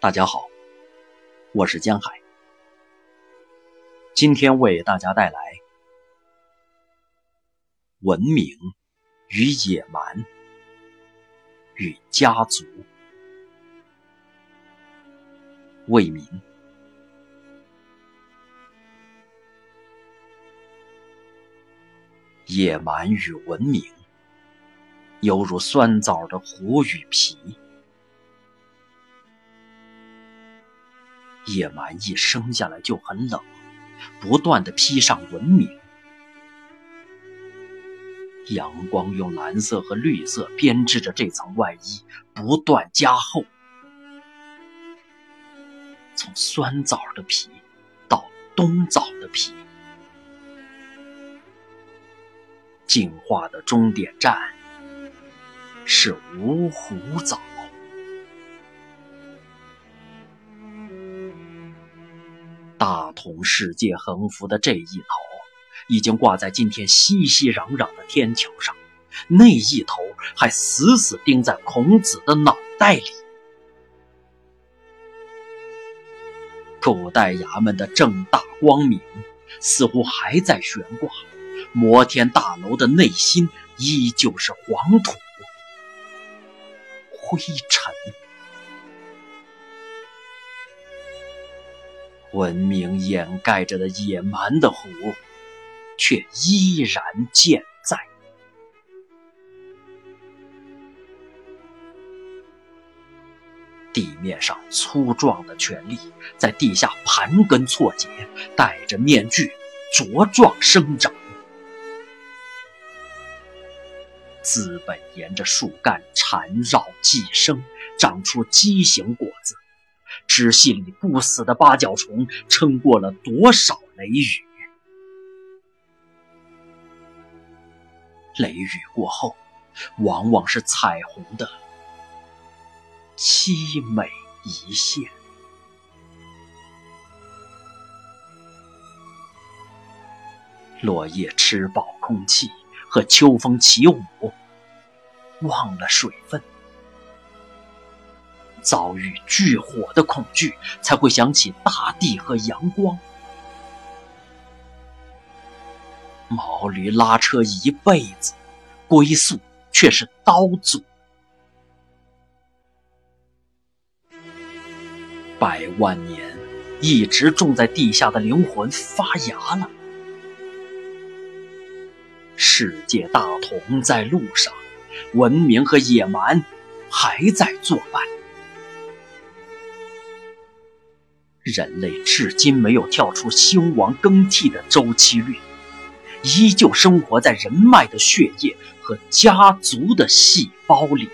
大家好，我是江海，今天为大家带来文明与野蛮与家族。为民，野蛮与文明，犹如酸枣的核与皮。野蛮一生下来就很冷，不断的披上文明。阳光用蓝色和绿色编织着这层外衣，不断加厚。从酸枣的皮到冬枣的皮，进化的终点站是芜湖枣。大同世界横幅的这一头，已经挂在今天熙熙攘攘的天桥上，那一头还死死钉在孔子的脑袋里。古代衙门的正大光明，似乎还在悬挂；摩天大楼的内心，依旧是黄土、灰尘。文明掩盖着的野蛮的湖，却依然健在。地面上粗壮的权力，在地下盘根错节，戴着面具茁壮生长。资本沿着树干缠绕寄生，长出畸形果子。纸戏里不死的八角虫，撑过了多少雷雨？雷雨过后，往往是彩虹的凄美一线。落叶吃饱空气，和秋风起舞，忘了水分。遭遇巨火的恐惧，才会想起大地和阳光。毛驴拉车一辈子，归宿却是刀俎。百万年一直种在地下的灵魂发芽了。世界大同在路上，文明和野蛮还在作伴。人类至今没有跳出兴亡更替的周期率，依旧生活在人脉的血液和家族的细胞里。